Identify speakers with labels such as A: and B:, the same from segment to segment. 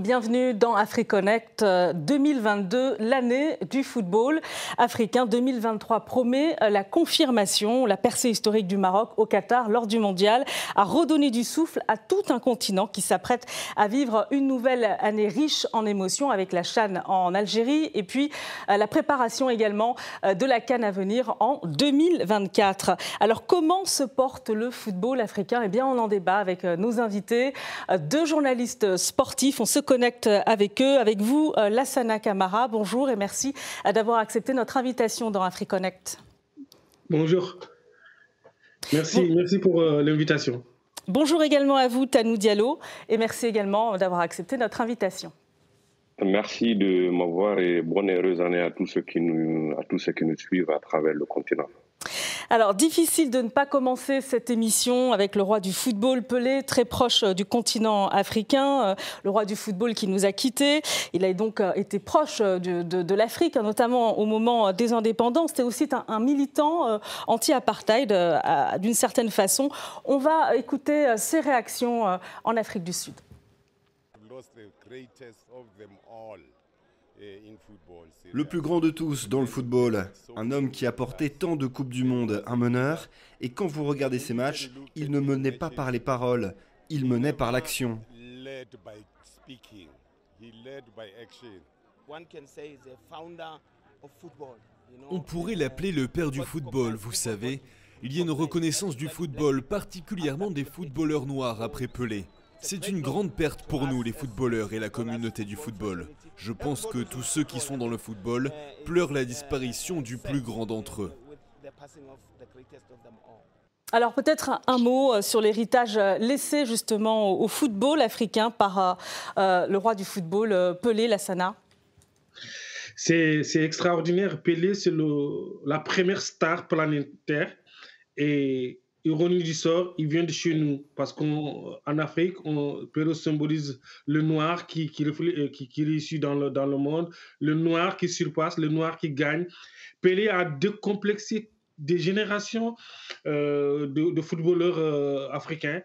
A: Bienvenue dans AfriConnect 2022, euh, l'année du football africain 2023 promet euh, la confirmation, la percée historique du Maroc au Qatar lors du mondial a redonné du souffle à tout un continent qui s'apprête à vivre une nouvelle année riche en émotions avec la Chan en Algérie et puis euh, la préparation également de la Cannes à venir en 2024. Alors comment se porte le football africain? Eh bien on en débat avec nos invités, deux journalistes sportifs. Connecte avec eux, avec vous, euh, Lassana Kamara. Bonjour et merci euh, d'avoir accepté notre invitation dans AfriConnect.
B: Bonjour. Merci, merci pour euh, l'invitation.
A: Bonjour également à vous, Tanou Diallo, et merci également d'avoir accepté notre invitation.
C: Merci de m'avoir et bonne et heureuse année à tous ceux qui nous, à tous ceux qui nous suivent à travers le continent.
A: Alors, difficile de ne pas commencer cette émission avec le roi du football, Pelé, très proche euh, du continent africain, euh, le roi du football qui nous a quittés. Il a donc euh, été proche de, l'Afrique, hein, notamment au moment des indépendances. C'était aussi un, militant anti-apartheid d'une certaine façon. On va écouter ses réactions en Afrique du Sud.
D: Le plus grand de tous dans le football, un homme qui a porté tant de Coupes du Monde, un meneur, et quand vous regardez ses matchs, il ne menait pas par les paroles, il menait par l'action.
E: On pourrait l'appeler le père du football, vous savez. Il y a une reconnaissance du football, particulièrement des footballeurs noirs après Pelé. C'est une grande perte pour nous, les footballeurs et la communauté du football. Je pense que tous ceux qui sont dans le football pleurent la disparition du plus grand d'entre eux.
A: Alors peut-être un mot euh, sur l'héritage euh, laissé justement au football africain par euh, le roi du football, Pelé Lassana.
B: C'est extraordinaire. Pelé, c'est la première star planétaire. Et ironie du sort, il vient de chez nous. Parce qu'en Afrique, on, symbolise le noir qui, qui, euh, qui, qui réussit dans le, dans le monde, le noir qui surpasse, le noir qui gagne. Pelé a décomplexé des générations euh, de, footballeurs euh, africains.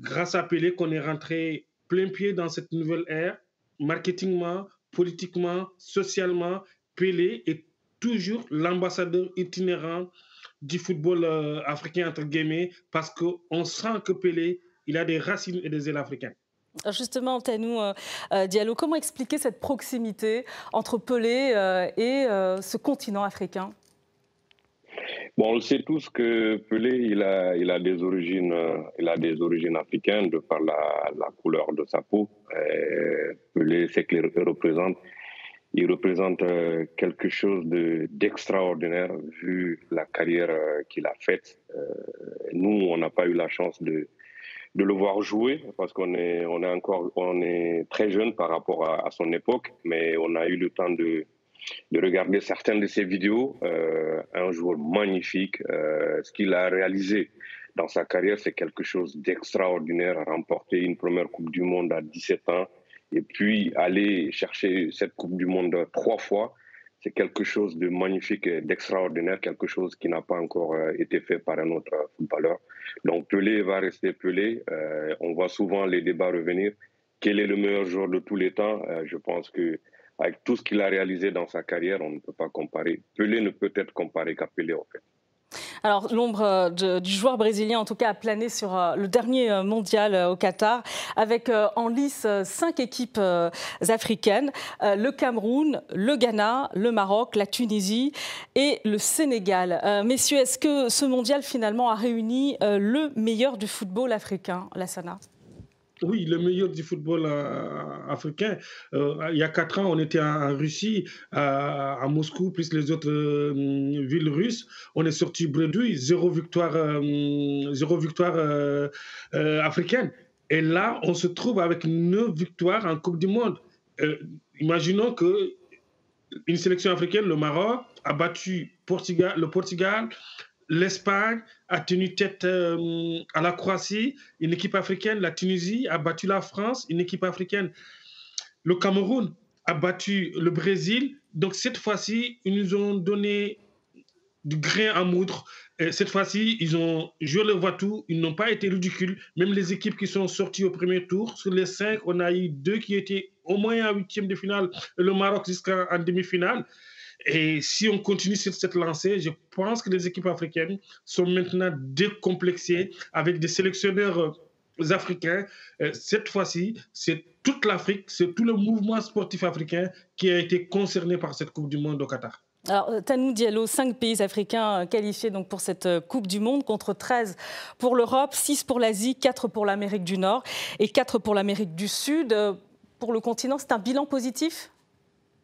B: grâce à Pelé, qu'on est rentré plein pied dans cette nouvelle ère, marketingement, politiquement, socialement. Pelé est toujours l'ambassadeur itinérant du football euh, africain, entre guillemets, parce qu'on sent que Pelé, il a des racines et des ailes africaines.
A: Justement, Tanou euh, euh, Diallo, comment expliquer cette proximité entre Pelé et ce continent africain?
C: Bon, on le sait tous que Pelé, il a, il a, des, origines, il a des origines africaines de par la, la couleur de sa peau. Pelé, c'est qu'il représente il représente euh, quelque chose d'extraordinaire vu la carrière euh, qu'il a faite. Euh, nous, on n'a pas eu la chance de, de le voir jouer parce qu'on est, on est encore on est très jeune par rapport à, son époque, mais on a eu le temps de, de regarder certaines de ses vidéos. un joueur magnifique. ce qu'il a réalisé dans sa carrière, c'est quelque chose d'extraordinaire. Remporter une première Coupe du Monde à 17 ans, et puis aller chercher cette Coupe du Monde trois fois, c'est quelque chose de magnifique et d'extraordinaire, quelque chose qui n'a pas encore euh, été fait par un autre footballeur. Donc Pelé va rester Pelé. Euh, on voit souvent les débats revenir. Quel est le meilleur joueur de tous les temps? Euh, Je pense que avec tout ce qu'il a réalisé dans sa carrière, on ne peut pas comparer. Pelé ne peut être comparé qu'à Pelé en fait.
A: Alors, l'ombre euh, du joueur brésilien, en tout cas, a plané sur euh, le dernier euh, mondial au Qatar, avec en lice cinq équipes africaines le Cameroun, le Ghana, le Maroc, la Tunisie et le Sénégal. Messieurs, est-ce que ce mondial, finalement, a réuni le meilleur du football africain, Lassana?
B: Oui, le meilleur du football euh, africain. Euh, il y a quatre ans, on était en, Russie, à, Moscou, plus les autres euh, villes russes. On est sorti bredouille, zéro victoire, zéro victoire africaine. Et là, on se trouve avec neuf victoires en Coupe du Monde. imaginons que une sélection africaine, le Maroc, a battu le Portugal, l'Espagne a tenu tête euh, à la Croatie, une équipe africaine, la Tunisie a battu la France, une équipe africaine. Le Cameroun a battu le Brésil. Donc cette fois-ci, ils nous ont donné du grain à moudre. cette fois-ci, ils ont joué le voiture, ils n'ont pas été ridicules. Même les équipes qui sont sorties au premier tour, sur les cinq, on a eu deux qui étaient au moins en huitième de finale, le Maroc jusqu'en demi-finale. Et si on continue sur cette lancée, je pense que les équipes africaines sont maintenant décomplexées avec des sélectionneurs euh, africains. Euh, cette fois-ci, c'est toute l'Afrique, c'est tout le mouvement sportif africain qui a été concerné par cette Coupe du Monde au Qatar.
A: Alors, euh, Tanou Diallo, cinq pays africains qualifiés donc pour cette Coupe du Monde, contre 13 pour l'Europe, 6 pour l'Asie, 4 pour l'Amérique du Nord et 4 pour l'Amérique du Sud. Pour le continent, c'est un bilan positif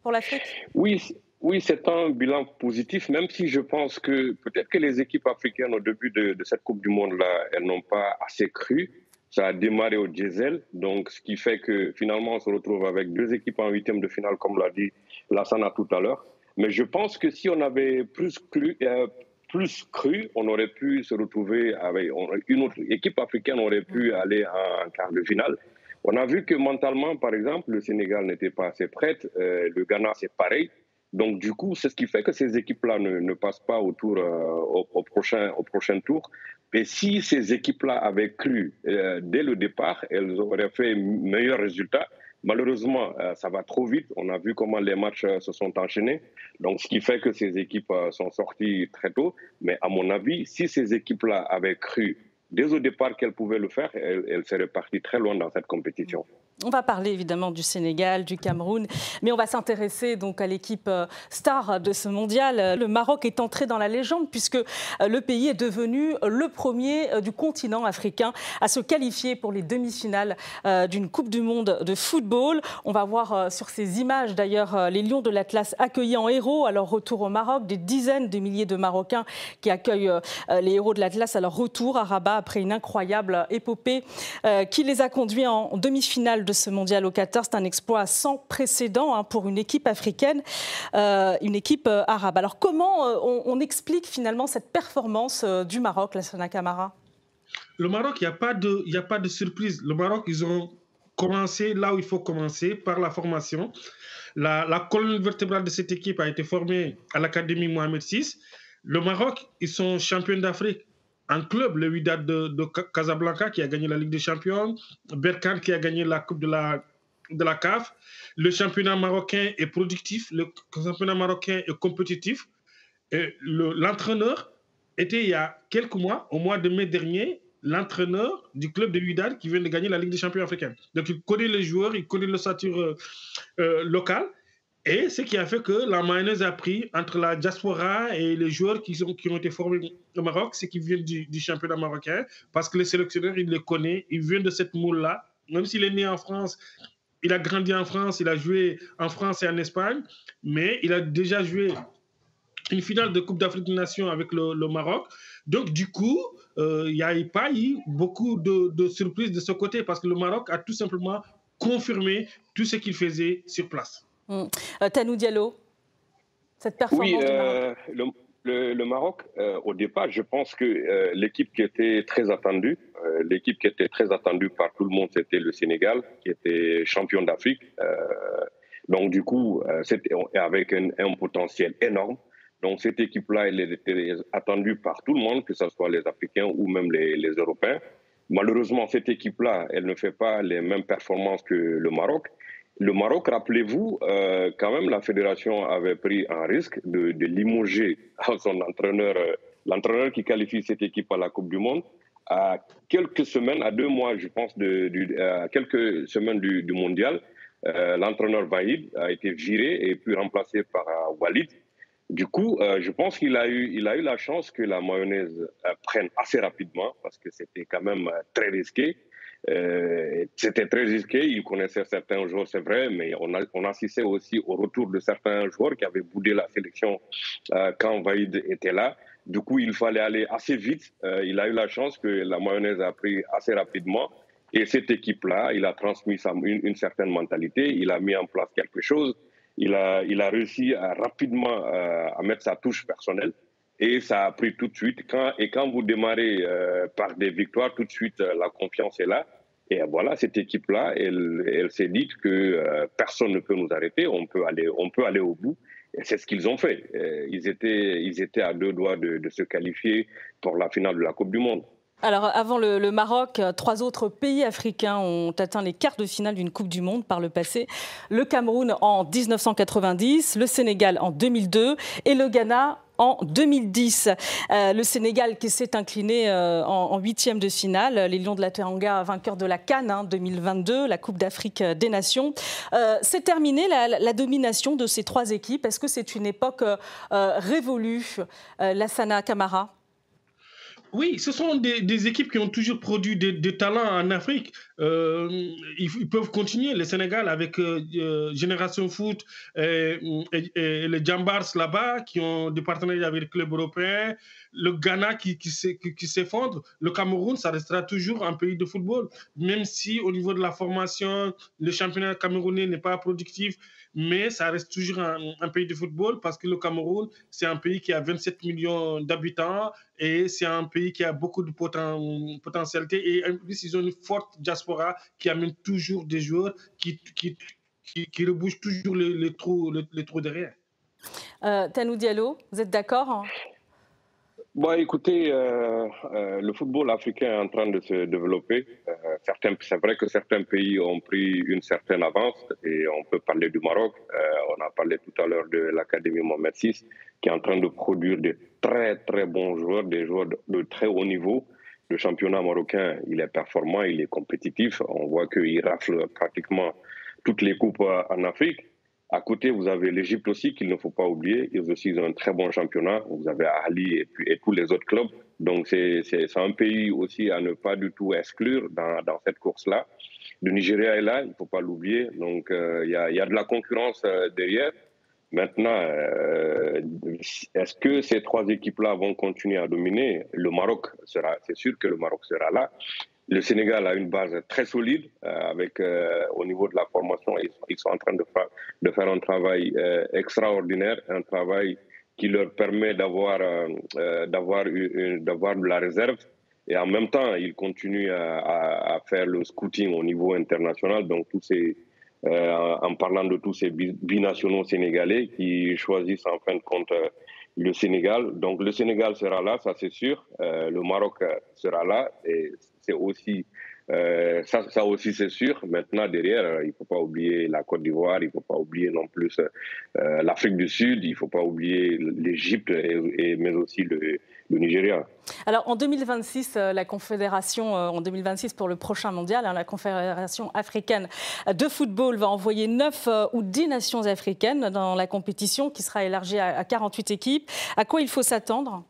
A: pour l'Afrique?
C: Oui, oui, c'est un bilan positif, même si je pense que peut-être que les équipes africaines au début de, cette Coupe du Monde-là, elles n'ont pas assez cru. Ça a démarré au diesel, donc ce qui fait que finalement on se retrouve avec deux équipes en huitième de finale, comme l'a dit Lassana tout à l'heure. Mais je pense que si on avait plus cru, euh, plus cru, on aurait pu se retrouver avec une autre équipe africaine aurait pu aller en, quart de finale. On a vu que mentalement, par exemple, le Sénégal n'était pas assez prête, euh, le Ghana c'est pareil. Donc, du coup, c'est ce qui fait que ces équipes-là ne, passent pas euh, au, prochain, tour. Et si ces équipes-là avaient cru euh, dès le départ, elles auraient fait meilleurs résultats. Malheureusement, euh, ça va trop vite. On a vu comment les matchs se sont enchaînés. Donc, ce qui fait que ces équipes sont sorties très tôt. Mais à mon avis, si ces équipes-là avaient cru dès au départ qu'elles pouvaient le faire, elles seraient parties très loin dans cette compétition.
A: On va parler évidemment du Sénégal, du Cameroun, mais on va s'intéresser donc à l'équipe euh, star de ce mondial. Le Maroc est entré dans la légende puisque euh, le pays est devenu le premier euh, du continent africain à se qualifier pour les demi-finales d'une Coupe du Monde de football. On va voir sur ces images d'ailleurs les Lions de l'Atlas accueillis en héros à leur retour au Maroc, des dizaines de milliers de Marocains qui accueillent les héros de l'Atlas à leur retour à Rabat après une incroyable épopée qui les a conduits en demi-finale de ce mondial au Qatar. C'est un exploit sans précédent hein, pour une équipe africaine, euh, une équipe euh, arabe. Alors comment euh, on, explique finalement cette performance du Maroc, la Camara
B: Le Maroc, il n'y a, pas de, surprise. Le Maroc, ils ont commencé là où il faut commencer, par la formation. La colonne vertébrale de cette équipe a été formée à l'Académie Mohamed VI. Le Maroc, ils sont champions d'Afrique un club, le Wydad de, Casablanca, qui a gagné la Ligue des Champions, Berkane, qui a gagné la Coupe de la, de CAF. Le championnat marocain est productif, le championnat marocain est compétitif. L'entraîneur était il y a quelques mois, au mois de mai dernier, l'entraîneur du club de Wydad qui vient de gagner la Ligue des champions africaine. Donc il connaît les joueurs, il connaît l'ossature euh, euh, locale. Et ce qui a fait que la mayonnaise a pris entre la diaspora et les joueurs qui, ont été formés au Maroc, c'est qui viennent du, championnat marocain, parce que les sélectionneurs, ils les connaissent, ils viennent de cette moule-là. Même s'il est né en France, il a grandi en France, il a joué en France et en Espagne, mais il a déjà joué une finale de Coupe d'Afrique des Nations avec le, Maroc. Donc, du coup, euh, il n'y a pas eu beaucoup de surprises de ce côté, parce que le Maroc a tout simplement confirmé tout ce qu'il faisait sur place.
A: Hum. Euh, Tanou Diallo, cette performance
C: oui,
A: du
C: euh, Maroc. Le, Maroc, euh, au départ, je pense que l'équipe qui était très attendue, l'équipe qui était très attendue par tout le monde, c'était le Sénégal, qui était champion d'Afrique. donc, du coup, c'était avec un, potentiel énorme. Donc, cette équipe-là, elle était attendue par tout le monde, que ce soit les Africains ou même les, les Européens. Malheureusement, cette équipe-là, elle ne fait pas les mêmes performances que le Maroc. Le Maroc, rappelez-vous, euh, quand même, la fédération avait pris un risque de, de limoger son entraîneur, euh, l'entraîneur qui qualifie cette équipe à la Coupe du Monde, à quelques semaines, à deux mois, je pense, de, à quelques semaines du, du mondial. Euh, l'entraîneur Vahid a été viré et puis remplacé par Walid. Du coup, je pense qu'il a eu, il a eu la chance que la mayonnaise prenne assez rapidement parce que c'était quand même très risqué. Euh, c'était très risqué, il connaissait certains joueurs, c'est vrai, mais on, a, assistait aussi au retour de certains joueurs qui avaient boudé la sélection euh, quand Vaïd était là. Du coup, il fallait aller assez vite. Euh, il a eu la chance que la mayonnaise a pris assez rapidement. Et cette équipe-là, il a transmis une, certaine mentalité, il a mis en place quelque chose, il a, il a réussi à, rapidement à mettre sa touche personnelle. Et ça a pris tout de suite. Et quand vous démarrez euh, par des victoires, tout de suite, euh, la confiance est là. Et voilà, cette équipe-là, elle, elle s'est dit que euh, personne ne peut nous arrêter, on peut, aller, on peut aller au bout. Et c'est ce qu'ils ont fait. Ils étaient, ils étaient à deux doigts de, se qualifier pour la finale de la Coupe du Monde.
A: Alors, avant le, Maroc, trois autres pays africains ont atteint les quarts de finale d'une Coupe du Monde par le passé. Le Cameroun en 1990, le Sénégal en 2002 et le Ghana en 2010. Euh, le Sénégal qui s'est incliné euh, en huitième de finale, les Lions de la Teranga vainqueurs de la Cannes 2022, hein, la Coupe d'Afrique des Nations. Euh, c'est terminé la, domination de ces trois équipes. Est-ce que c'est une époque révolue, Lassana Kamara?
B: Oui, ce sont des, équipes qui ont toujours produit des, talents en Afrique. Euh, ils, peuvent continuer. Le Sénégal avec euh, euh, Génération Foot et, les Jambars là-bas qui ont des partenariats avec les clubs européens. Le Ghana qui s'effondre. Le Cameroun, ça restera toujours un pays de football. Même si au niveau de la formation, le championnat camerounais n'est pas productif mais ça reste toujours un, pays de football parce que le Cameroun, c'est un pays qui a 27 millions d'habitants et c'est un pays qui a beaucoup de potentialité et en plus, ils ont une forte diaspora qui amène toujours des joueurs qui, qui, qui, rebouchent toujours les, trous, les, trous derrière.
A: Euh, Tanou Diallo, vous êtes d'accord
C: Bon, écoutez, euh, euh, le football africain est en train de se développer. Euh, c'est vrai que certains pays ont pris une certaine avance et on peut parler du Maroc. on a parlé tout à l'heure de l'Académie Mohamed VI qui est en train de produire de très très bons joueurs, des joueurs de, très haut niveau. Le championnat marocain, il est performant, il est compétitif. On voit qu'il rafle pratiquement toutes les coupes en Afrique. À côté, vous avez l'Égypte aussi qu'il ne faut pas oublier. Ils aussi ont un très bon championnat. Vous avez Ali et, tous les autres clubs. Donc c'est un pays aussi à ne pas du tout exclure dans, dans cette course-là. Le Nigeria est là, il ne faut pas l'oublier. Donc euh, il y, a, y, a, de la concurrence euh, derrière. Maintenant, euh, est-ce que ces trois équipes-là vont continuer à dominer? Le Maroc sera, c'est sûr que le Maroc sera là. Le Sénégal a une base très solide euh, avec euh, au niveau de la formation, ils, sont en train de, faire, de faire un travail euh, extraordinaire, un travail qui leur permet d'avoir d'avoir d'avoir de la réserve et en même temps ils continuent à, à, faire le scouting au niveau international. Donc tous ces en parlant de tous ces binationaux sénégalais qui choisissent en fin de compte le Sénégal. Donc le Sénégal sera là, ça c'est sûr. le Maroc sera là et c'est aussi euh, ça, aussi, c'est sûr. Maintenant, derrière, il ne faut pas oublier la Côte d'Ivoire, il ne faut pas oublier non plus euh, l'Afrique du Sud, il ne faut pas oublier l'Égypte, et, mais aussi le, Nigeria.
A: Alors, en 2026, euh, la Confédération, en 2026 pour le prochain mondial, hein, la Confédération africaine de football va envoyer 9 ou 10 nations africaines dans la compétition qui sera élargie à 48 équipes. À quoi il faut s'attendre?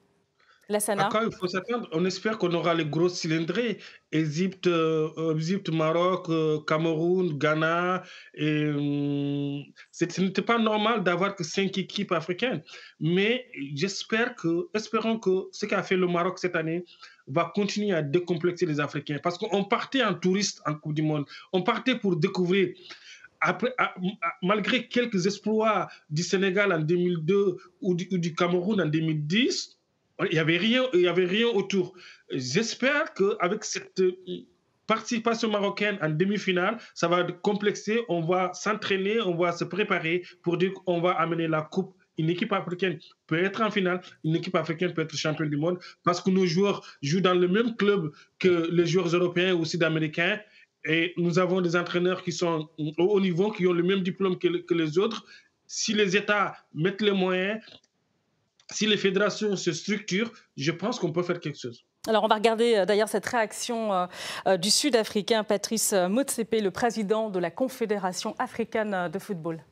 B: À il faut s'attendre On espère qu'on aura les gros cylindrés. Égypte, euh, Égypte Maroc, euh, Cameroun, Ghana. Et, hum, ce n'était pas normal d'avoir que cinq équipes africaines. Mais j'espère que, que ce qu'a fait le Maroc cette année va continuer à décomplexer les Africains. Parce qu'on partait en touriste en Coupe du Monde. On partait pour découvrir après, malgré quelques exploits du Sénégal en 2002 ou du Cameroun en 2010, il n'y avait, rien, il y avait rien autour. J'espère qu'avec cette euh, participation marocaine en demi-finale, ça va complexer, on va s'entraîner, on va se préparer pour dire qu'on va amener la coupe. Une équipe africaine peut être en finale, une équipe africaine peut être championne du monde parce que nos joueurs jouent dans le même club que les joueurs européens ou sud-américains. Et nous avons des entraîneurs qui sont au haut niveau, qui ont le même diplôme que les autres. Si les États mettent les moyens, si les fédérations se structurent, je pense qu'on peut faire quelque chose.
A: Alors on va regarder euh, d'ailleurs cette réaction euh, euh, du Sud-Africain Patrice Motsepe, le président de la Confédération africaine de football.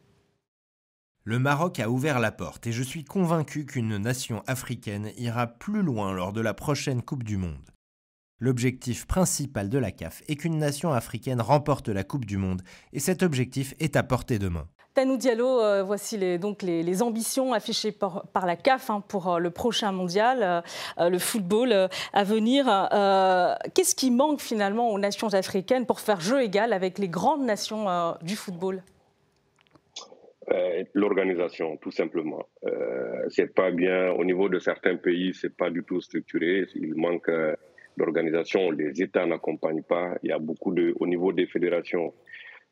F: Le Maroc a ouvert la porte et je suis convaincu qu'une nation africaine ira plus loin lors de la prochaine Coupe du Monde. L'objectif principal de la CAF est qu'une nation africaine remporte la Coupe du Monde et cet objectif est à portée de main.
A: Tanou Diallo, euh, voici les, donc les, ambitions affichées par, la CAF hein, pour euh, le prochain mondial, euh, le football à venir. Qu'est-ce qui manque finalement aux nations africaines pour faire jeu égal avec les grandes nations du football?
C: L'organisation, tout simplement. c'est pas bien au niveau de certains pays, c'est pas du tout structuré. Il manque d'organisation. Les États n'accompagnent pas. Il y a beaucoup de, au niveau des fédérations,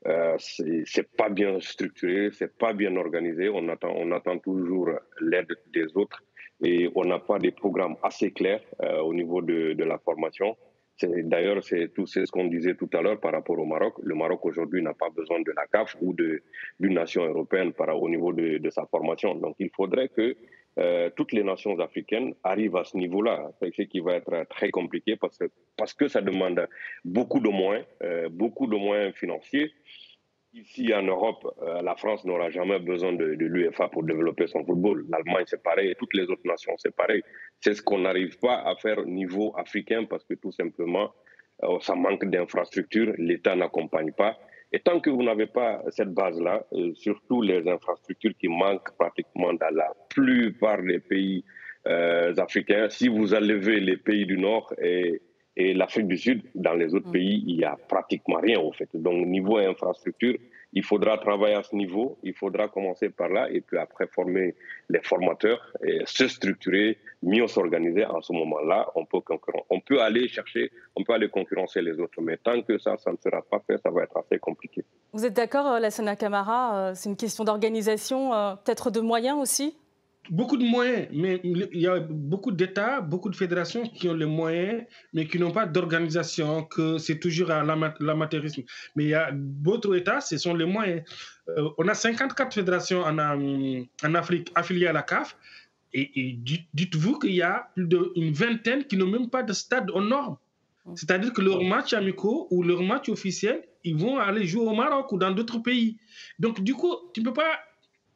C: Euh, c'est pas bien structuré, c'est pas bien organisé. On attend, on attend toujours l'aide des autres et on n'a pas des programmes assez clairs euh, au niveau de, de la formation. D'ailleurs, c'est tout ce qu'on disait tout à l'heure par rapport au Maroc. Le Maroc aujourd'hui n'a pas besoin de la CAF ou d'une nation européenne par, au niveau de, de, sa formation. Donc il faudrait que euh, toutes les nations africaines arrivent à ce niveau-là, ce qui va être très compliqué parce que, parce que ça demande beaucoup de moyens, euh, beaucoup de moyens financiers. Ici en Europe, euh, la France n'aura jamais besoin de, de l'UEFA pour développer son football. L'Allemagne, c'est pareil, toutes les autres nations, c'est pareil. C'est ce qu'on n'arrive pas à faire au niveau africain parce que tout simplement, euh, ça manque d'infrastructures, l'État n'accompagne pas. Et tant que vous n'avez pas cette base-là, euh, surtout les infrastructures qui manquent pratiquement dans la plupart des pays euh, africains, si vous enlevez les pays du Nord et et l'Afrique du Sud, dans les autres mm. pays, il n'y a pratiquement rien au fait. Donc, niveau infrastructure, il faudra travailler à ce niveau, il faudra commencer par là et puis après former les formateurs, et se structurer, mieux s'organiser. En ce moment-là, on peut, aller chercher, on peut aller concurrencer les autres. Mais tant que ça, ça ne sera pas fait, ça va être assez compliqué.
A: Vous êtes d'accord, euh, Lassana Camara euh, C'est une question d'organisation, euh, peut-être de moyens aussi?
B: Beaucoup de moyens, mais il y a beaucoup d'États, beaucoup de fédérations qui ont les moyens, mais qui n'ont pas d'organisation, que c'est toujours à l'amateurisme. Mais il y a d'autres États, ce sont les moyens. Euh, on a 54 fédérations en, en, Afrique affiliées à la CAF, et, dites-vous qu'il y a plus d'une vingtaine qui n'ont même pas de stade aux normes. C'est-à-dire que leurs matchs amicaux ou leurs matchs officiels, ils vont aller jouer au Maroc ou dans d'autres pays. Donc, du coup, tu ne peux pas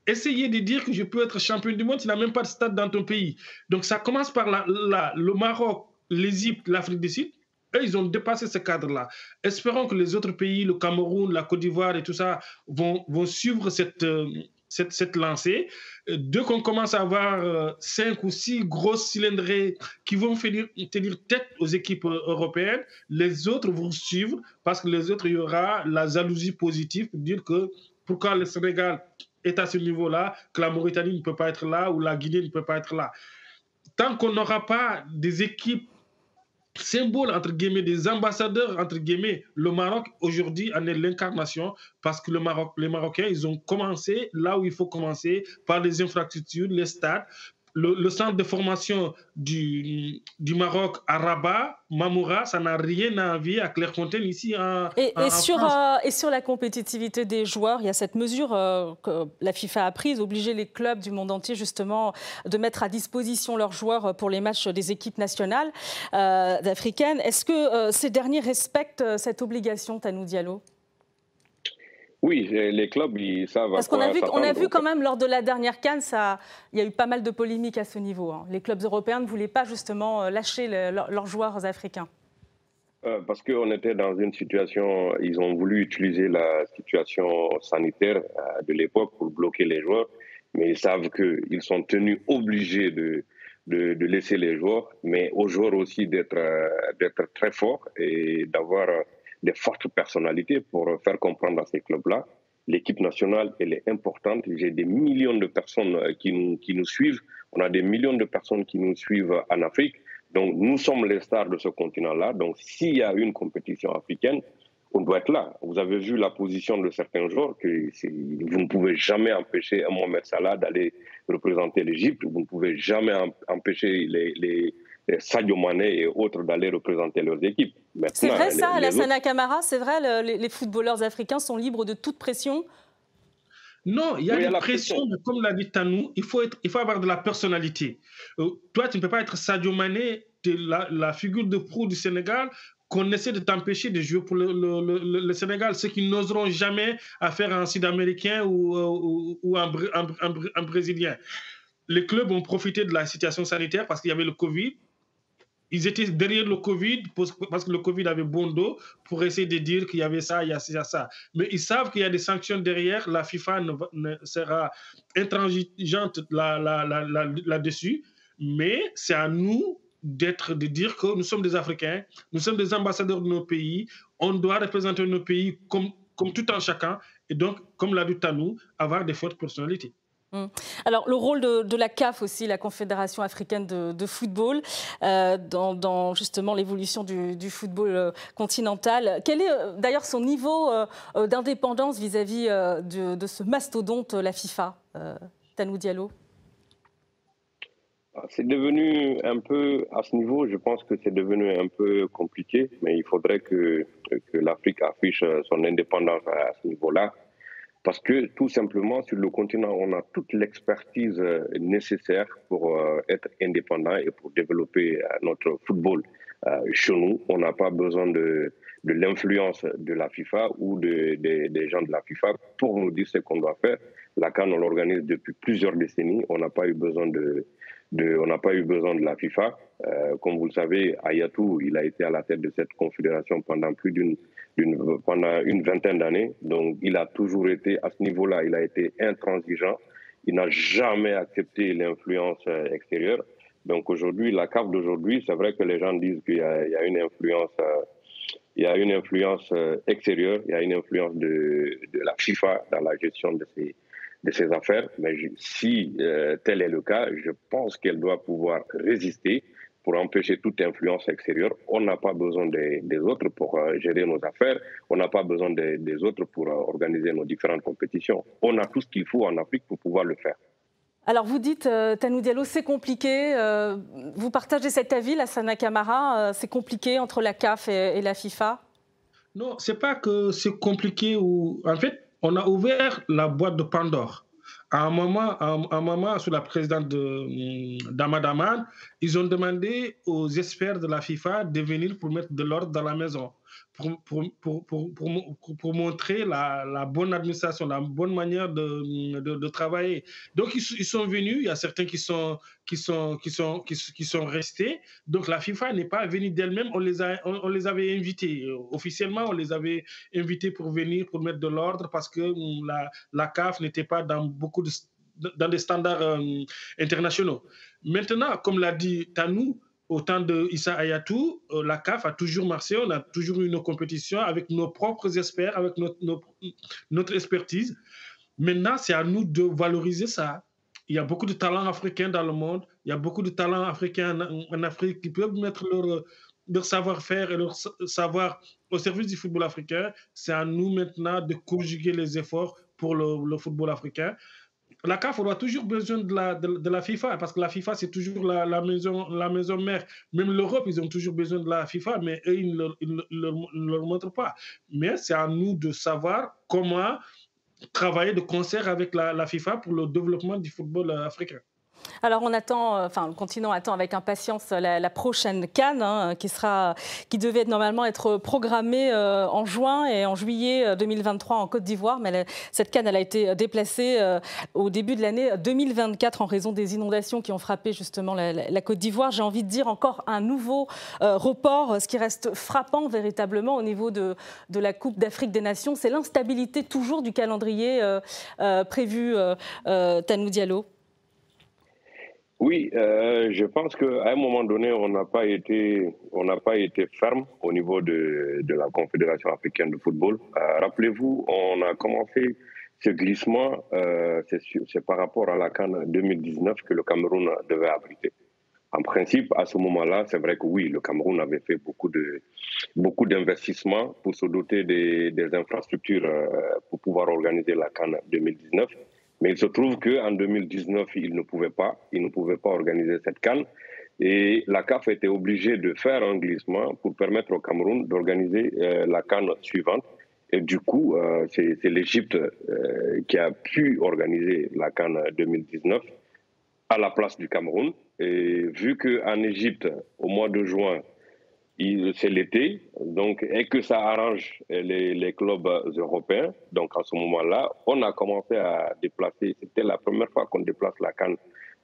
B: essayer de dire que je peux être champion du monde, tu n'as même pas de stade dans ton pays. Donc ça commence par la, le Maroc, l'Égypte, l'Afrique du Sud. Eux, ils ont dépassé ce cadre-là. Espérons que les autres pays, le Cameroun, la Côte d'Ivoire et tout ça, vont, suivre cette, euh, cette, cette, lancée. Dès qu'on commence à avoir euh, cinq ou six grosses cylindrées qui vont tenir, tenir tête aux équipes euh, européennes, les autres vont suivre parce que les autres, il y aura la jalousie positive pour dire que pourquoi le Sénégal est à ce niveau-là, que la Mauritanie ne peut pas être là ou la Guinée ne peut pas être là. Tant qu'on n'aura pas des équipes symboles, entre guillemets, des ambassadeurs, entre guillemets, le Maroc aujourd'hui en est l'incarnation parce que le Maroc, les Marocains, ils ont commencé là où il faut commencer, par les infrastructures, les stades, le, centre de formation du, du, Maroc à Rabat, Mamoura, ça n'a rien à envier à Clairefontaine ici en,
A: et,
B: et
A: sur,
B: France.
A: Euh, et sur la compétitivité des joueurs, il y a cette mesure euh, que la FIFA a prise, obliger les clubs du monde entier justement de mettre à disposition leurs joueurs pour les matchs des équipes nationales euh, africaines. Est-ce que ces derniers respectent cette obligation, Tanou Diallo?
C: Oui, les clubs, ils savent.
A: Parce qu'on a vu, on a vu quand même lors de la dernière Cannes, ça, il y a eu pas mal de polémiques à ce niveau. Hein. Les clubs européens ne voulaient pas justement euh, lâcher leurs joueurs africains.
C: Euh, parce qu'on était dans une situation, ils ont voulu utiliser la situation sanitaire euh, de l'époque pour bloquer les joueurs, mais ils savent qu'ils sont tenus obligés de, de, de, laisser les joueurs, mais aux joueurs aussi d'être d'être très forts et d'avoir des fortes personnalités pour faire comprendre à ces clubs-là. L'équipe nationale, elle est importante. J'ai des millions de personnes euh, qui nous, qui nous suivent. On a des millions de personnes qui nous suivent en Afrique. Donc, nous sommes les stars de ce continent-là. Donc, s'il y a une compétition africaine, on doit être là. Vous avez vu la position de certains joueurs que vous ne pouvez jamais empêcher Mohamed Salah d'aller représenter l'Égypte. Vous ne pouvez jamais empêcher les, les, Sadio Mané et autres d'aller représenter leurs équipes.
A: C'est vrai ça, Alassana Camara C'est vrai, les, footballeurs africains sont libres de toute pression?
B: Non, il y a des pressions, mais comme l'a dit Tanou, il faut, être, il faut avoir de la personnalité. Euh, toi, tu ne peux pas être Sadio Mané, la, la figure de proue du Sénégal, qu'on essaie de t'empêcher de jouer pour le, le, le, Sénégal, ceux qui n'oseront jamais à faire un Sud-Américain ou, ou, ou un, un, un, Brésilien. Les clubs ont profité de la situation sanitaire parce qu'il y avait le Covid ils étaient derrière le Covid parce que le Covid avait bon dos pour essayer de dire qu'il y avait ça, il y a ça, ça. Mais ils savent qu'il y a des sanctions derrière. La FIFA ne, sera intransigeante là-dessus. Mais c'est à nous d'être, de dire que nous sommes des Africains, nous sommes des ambassadeurs de nos pays, on doit représenter nos pays comme, comme tout un chacun, et donc, comme l'a dit Tanou, avoir des fortes personnalités.
A: Hum. Alors, le rôle de, la CAF aussi, la Confédération africaine de, football, euh, dans, justement l'évolution du, football euh, continental. Quel est euh, d'ailleurs son niveau d'indépendance vis-à-vis de, ce mastodonte, la FIFA Tanou Diallo?
C: Ah, c'est devenu un peu, à ce niveau, je pense que c'est devenu un peu compliqué, mais il faudrait que, que l'Afrique affiche son indépendance à ce niveau-là. Parce que tout simplement, sur le continent, on a toute l'expertise euh, nécessaire pour euh, être indépendant et pour développer euh, notre football. Chez nous, on n'a pas besoin de, de l'influence de la FIFA ou de, des gens de la FIFA pour nous dire ce qu'on doit faire. La CAN, on l'organise depuis plusieurs décennies. On n'a pas eu besoin de, on n'a pas eu besoin de la FIFA. comme vous le savez, Ayatou, il a été à la tête de cette confédération pendant plus d'une pendant une vingtaine d'années. Donc, il a toujours été, à ce niveau-là, il a été intransigeant. Il n'a jamais accepté l'influence euh, extérieure. Donc, aujourd'hui, la CAF d'aujourd'hui, c'est vrai que les gens disent qu'il y, a une influence, euh, il y a une influence euh, extérieure, il y a une influence de la FIFA dans la gestion de ces, de ces affaires. Mais si tel est le cas, je pense qu'elle doit pouvoir résister pour empêcher toute influence extérieure. On n'a pas besoin des, autres pour euh, gérer nos affaires. On n'a pas besoin des, autres pour euh, organiser nos différentes compétitions. On a tout ce qu'il faut en Afrique pour pouvoir le faire.
A: Alors vous dites, euh, Tanou Diallo, c'est compliqué. vous partagez cet avis, la Sana Camara, c'est compliqué entre la CAF et, la FIFA?
B: Non, c'est pas que c'est compliqué. Ou... En fait, on a ouvert la boîte de Pandore. À un moment, un, moment sous la présidente d'Amadaman, ils ont demandé aux experts de la FIFA de venir pour mettre de l'ordre dans la maison pour, pour, pour, pour, montrer la, la, bonne administration, la bonne manière de, de, travailler. Donc, ils, sont venus, il y a certains qui sont, qui sont, qui sont, qui, sont restés. Donc, la FIFA n'est pas venue d'elle-même, on les, on, les avait invités. Officiellement, on les avait invités pour venir, pour mettre de l'ordre, parce que la, la CAF n'était pas dans beaucoup de dans des standards euh, internationaux. Maintenant, comme l'a dit Tanou, au temps de Issa Ayatou, euh, la CAF a toujours marché, on a toujours eu nos compétitions avec nos propres experts, avec notre, expertise. Maintenant, c'est à nous de valoriser ça. Il y a beaucoup de talents africains dans le monde, il y a beaucoup de talents africains en, Afrique qui peuvent mettre leur, leur savoir-faire et leur savoir au service du football africain. C'est à nous maintenant de conjuguer les efforts pour le football africain la CAF aura toujours besoin de la, FIFA, parce que la FIFA, c'est toujours la, maison, la maison mère. Même l'Europe, ils ont toujours besoin de la FIFA, mais eux, ils ne le montrent pas. Mais c'est à nous de savoir comment travailler de concert avec la FIFA pour le développement du football africain.
A: Alors on attend, euh, enfin le continent attend avec impatience la, prochaine Cannes hein, qui devait normalement être programmée euh, en juin et en juillet 2023 euh, en Côte d'Ivoire, mais cette Cannes elle a été déplacée au début de l'année 2024 en raison des inondations qui ont frappé justement la, Côte d'Ivoire. J'ai envie de dire encore un nouveau report, ce qui reste frappant véritablement au niveau de, de la Coupe d'Afrique des Nations, c'est l'instabilité toujours du calendrier prévu, Tanou Diallo.
C: Oui, euh, je pense qu'à un moment donné, on n'a pas été, on n'a pas été ferme au niveau de, de la Confédération africaine de football. Euh, rappelez-vous, on a commencé ce glissement, euh, c'est par rapport à la Cannes 2019 que le Cameroun devait abriter. En principe, à ce moment-là, c'est vrai que oui, le Cameroun avait fait beaucoup de beaucoup d'investissements pour se doter des, des infrastructures euh, pour pouvoir organiser la Cannes 2019. Mais il se trouve qu'en 2019, il ne pouvait pas, il ne pouvait pas organiser cette canne. Et la CAF était obligée de faire un glissement pour permettre au Cameroun d'organiser euh, la canne suivante. Et du coup, euh, c'est l'Égypte euh, qui a pu organiser la canne 2019 à la place du Cameroun. Et vu qu'en Égypte, au mois de juin, c'est l'été, donc et que ça arrange les, les, clubs européens. Donc à ce moment-là, on a commencé à déplacer. C'était la première fois qu'on déplace la canne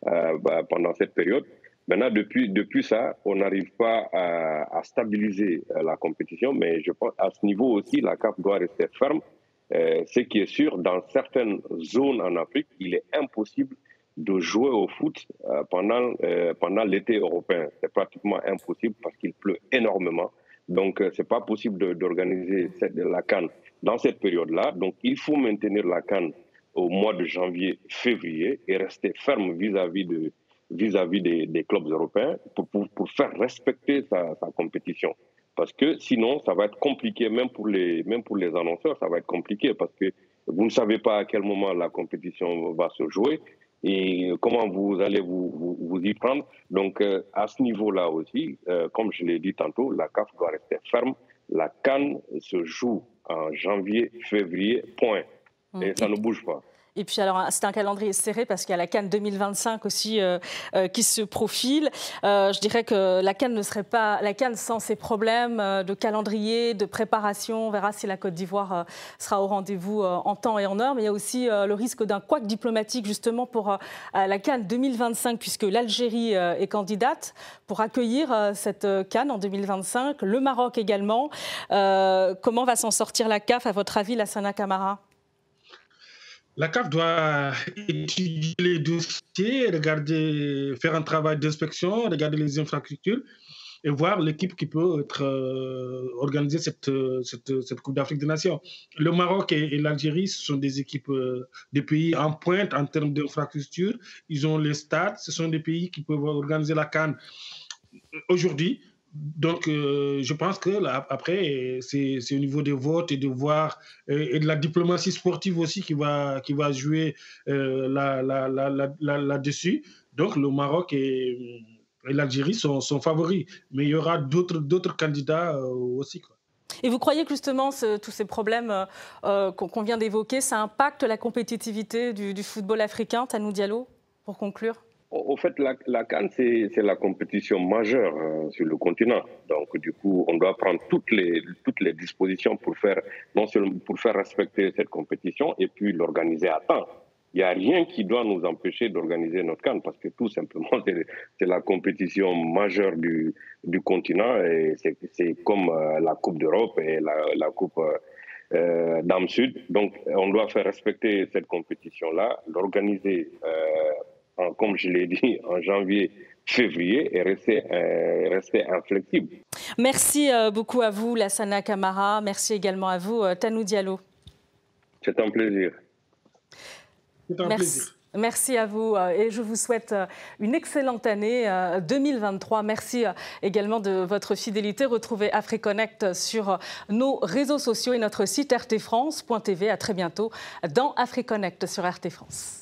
C: euh, bah, pendant cette période. Maintenant, depuis, depuis ça, on n'arrive pas à, à, stabiliser euh, la compétition, mais je pense à ce niveau aussi, la CAF doit rester ferme. Euh, ce qui est sûr, dans certaines zones en Afrique, il est impossible de jouer au foot euh, pendant, euh, pendant l'été européen. C'est pratiquement impossible parce qu'il pleut énormément. Donc, euh, c'est pas possible d'organiser la canne dans cette période-là. Donc, il faut maintenir la canne au mois de janvier-février et rester ferme vis-à-vis de vis-à-vis des, des, clubs européens pour, pour, pour faire respecter sa, sa, compétition. Parce que sinon, ça va être compliqué, même pour, les, même pour les annonceurs, ça va être compliqué parce que vous ne savez pas à quel moment la compétition va se jouer et comment vous allez vous, vous, vous y prendre? Donc, euh, à ce niveau-là aussi, euh, comme je l'ai dit tantôt, la CAF doit rester ferme. La Cannes se joue en janvier, février, point. Et ça ne bouge pas.
A: Et puis alors c'est un calendrier serré parce qu'il y a la Cannes 2025 aussi euh, euh, qui se profile. Euh, je dirais que la Cannes ne serait pas la Cannes sans ses problèmes de calendrier, de préparation. On verra si la Côte d'Ivoire sera au rendez-vous en temps et en heure. Mais il y a aussi le risque d'un couac diplomatique justement pour la Cannes 2025 puisque l'Algérie est candidate pour accueillir cette Cannes en 2025. Le Maroc également. comment va s'en sortir la CAF à votre avis, Lassana Camara?
B: La CAF doit étudier les dossiers, regarder, faire un travail d'inspection, regarder les infrastructures et voir l'équipe qui peut euh, organiser cette, cette, cette Coupe d'Afrique des Nations. Le Maroc et, l'Algérie, ce sont des équipes, euh, des pays en pointe en termes d'infrastructures. Ils ont les stades, ce sont des pays qui peuvent organiser la Cannes aujourd'hui donc, euh, je pense que là, après, c'est au niveau des votes et de voir et, et, de la diplomatie sportive aussi qui va, qui va jouer euh, là, là, là, là-dessus. Donc, le Maroc et, l'Algérie sont, sont, favoris. Mais il y aura d'autres candidats euh, aussi.
A: Et vous croyez que justement tous ces problèmes euh, qu'on qu vient d'évoquer, ça impacte la compétitivité du, du football africain, Tanou Diallo, pour conclure
C: au fait, la, la Cannes, c'est la compétition majeure hein, sur le continent. Donc, du coup, on doit prendre toutes les, toutes les dispositions pour faire, non seulement pour faire respecter cette compétition et puis l'organiser à temps. Il n'y a rien qui doit nous empêcher d'organiser notre Cannes parce que tout simplement, c'est la compétition majeure du, du continent et c'est comme euh, la Coupe d'Europe et la, la Coupe euh, d'Am Sud. Donc, on doit faire respecter cette compétition-là, l'organiser euh, en, comme je l'ai dit, en janvier, février et rester, euh, rester inflexible.
A: Merci euh, beaucoup à vous, Lassana Kamara. Merci également à vous, euh, Tanou Diallo.
C: C'est un plaisir.
B: C'est un
A: Merci.
B: plaisir.
A: Merci à vous et je vous souhaite une excellente année 2023. Merci également de votre fidélité. Retrouvez AfriConnect sur nos réseaux sociaux et notre site rtfrance.tv. À très bientôt dans AfriConnect sur RT France.